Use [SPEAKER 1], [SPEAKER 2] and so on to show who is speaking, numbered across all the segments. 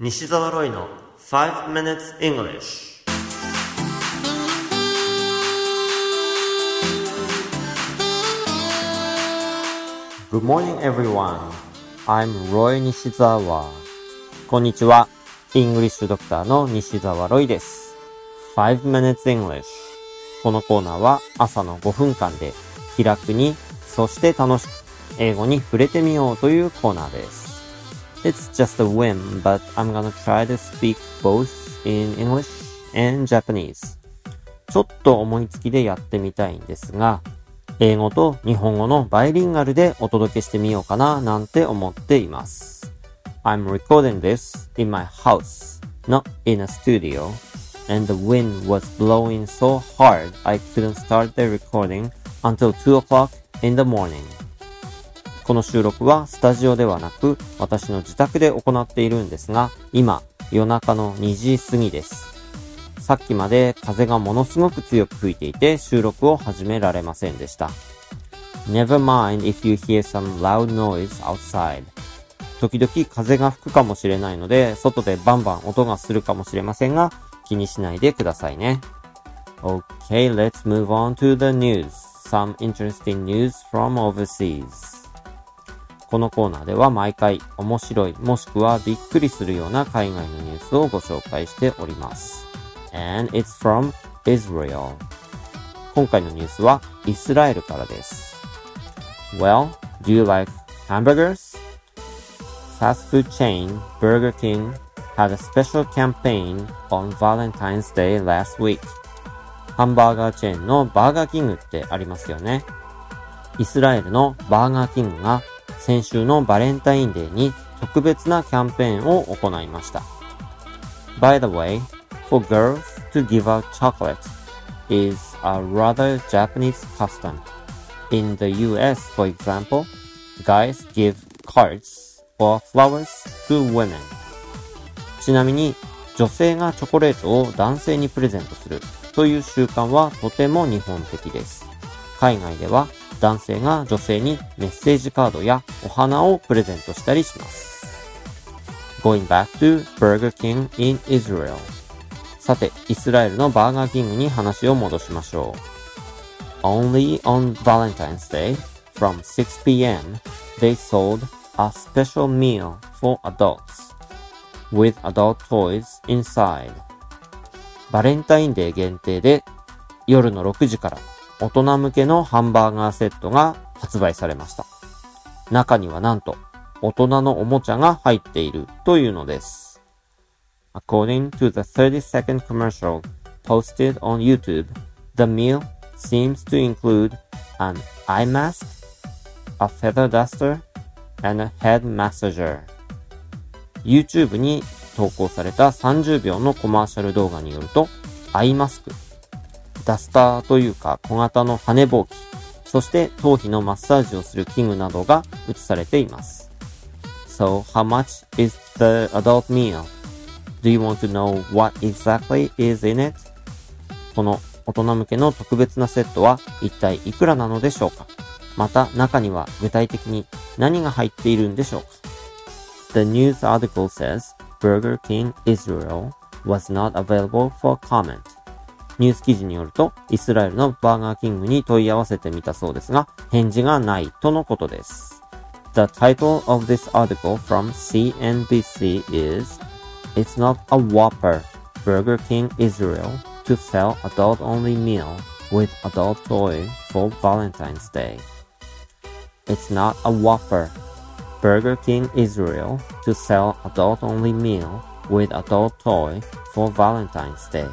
[SPEAKER 1] 西澤ロイの5 minutes English
[SPEAKER 2] Good morning everyone. I'm Roy Nishizawa. こんにちは。イングリッシュドクターの西澤ロイです。5 minutes English. このコーナーは朝の5分間で気楽に、そして楽しく英語に触れてみようというコーナーです。It's just a whim, but I'm gonna try to speak both in English and Japanese. ちょっと思いつきでやってみたいんですが、英語と日本語のバイリンガルでお届けしてみようかななんて思っています。I'm recording this in my house, not in a studio, and the wind was blowing so hard I couldn't start the recording until 2 o'clock in the morning. この収録はスタジオではなく私の自宅で行っているんですが、今夜中の2時過ぎです。さっきまで風がものすごく強く吹いていて収録を始められませんでした。Never mind if you hear some loud noise outside. 時々風が吹くかもしれないので、外でバンバン音がするかもしれませんが、気にしないでくださいね。Okay, let's move on to the news. Some interesting news from overseas. このコーナーでは毎回面白いもしくはびっくりするような海外のニュースをご紹介しております。And it's from Israel. 今回のニュースはイスラエルからです。Well, do you like hamburgers? Fast food chain Burger King had a special campaign on Valentine's Day last week. ハンバーガーチェーンのバーガーキングってありますよね。イスラエルのバーガーキングが先週のバレンタインデーに特別なキャンペーンを行いました。By the way, for girls to give out chocolate is a rather Japanese custom. In the US, for example, guys give cards or flowers to women. ちなみに、女性がチョコレートを男性にプレゼントするという習慣はとても日本的です。海外では男性が女性にメッセージカードやお花をプレゼントしたりします。Going back to Burger King in Israel. さて、イスラエルのバーガーキングに話を戻しましょう。Only on Valentine's Day, from 6pm, they sold a special meal for adults, with adult toys inside. バレンタインデー限定で、夜の6時から大人向けのハンバーガーセットが発売されました。中にはなんと、大人のおもちゃが入っているというのです。According to the 30 second commercial posted on YouTube, the meal seems to include an eye mask, a feather duster, and a head massager. YouTube に投稿された30秒のコマーシャル動画によると、アイマスク、ダスターというか小型の羽ぼうき、そして頭皮のマッサージをする器具などが映されています。So, how much is the adult meal? Do you want to know what exactly is in it? この大人向けの特別なセットは一体いくらなのでしょうかまた中には具体的に何が入っているんでしょうか The news article says Burger King Israel was not available for comment. ニュース記事によると、イスラエルのバーガーキングに問い合わせてみたそうですが、返事がないとのことです。The title of this article from CNBC is It's not a Whopper, Burger King Israel to sell adult only meal with adult toy for Valentine's Day. It's not a Whopper, Burger King Israel to sell adult only meal with adult toy for Valentine's Day.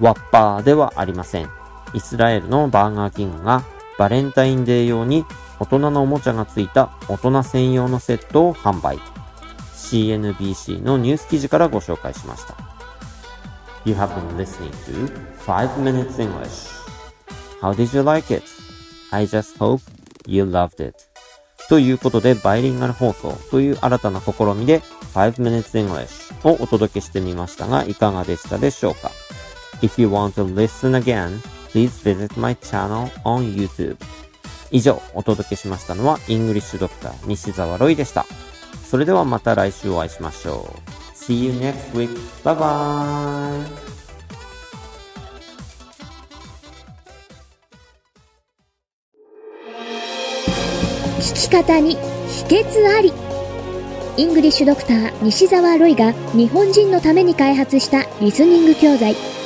[SPEAKER 2] ワッパーではありません。イスラエルのバーガーキングがバレンタインデー用に大人のおもちゃがついた大人専用のセットを販売。CNBC のニュース記事からご紹介しました。You have been listening to 5 Minutes English. How did you like it? I just hope you loved it. ということで、バイリンガル放送という新たな試みで5 Minutes English をお届けしてみましたが、いかがでしたでしょうか？If you want to listen again, please visit my channel on YouTube. 以上、お届けしましたのは、 English Doctor 西澤ロイでした。それではまた来週お会いしましょう。See you next week. Bye bye.
[SPEAKER 3] 聞き方に秘訣あり English Doctor 西澤ロイが日本人のために開発したリスニング教材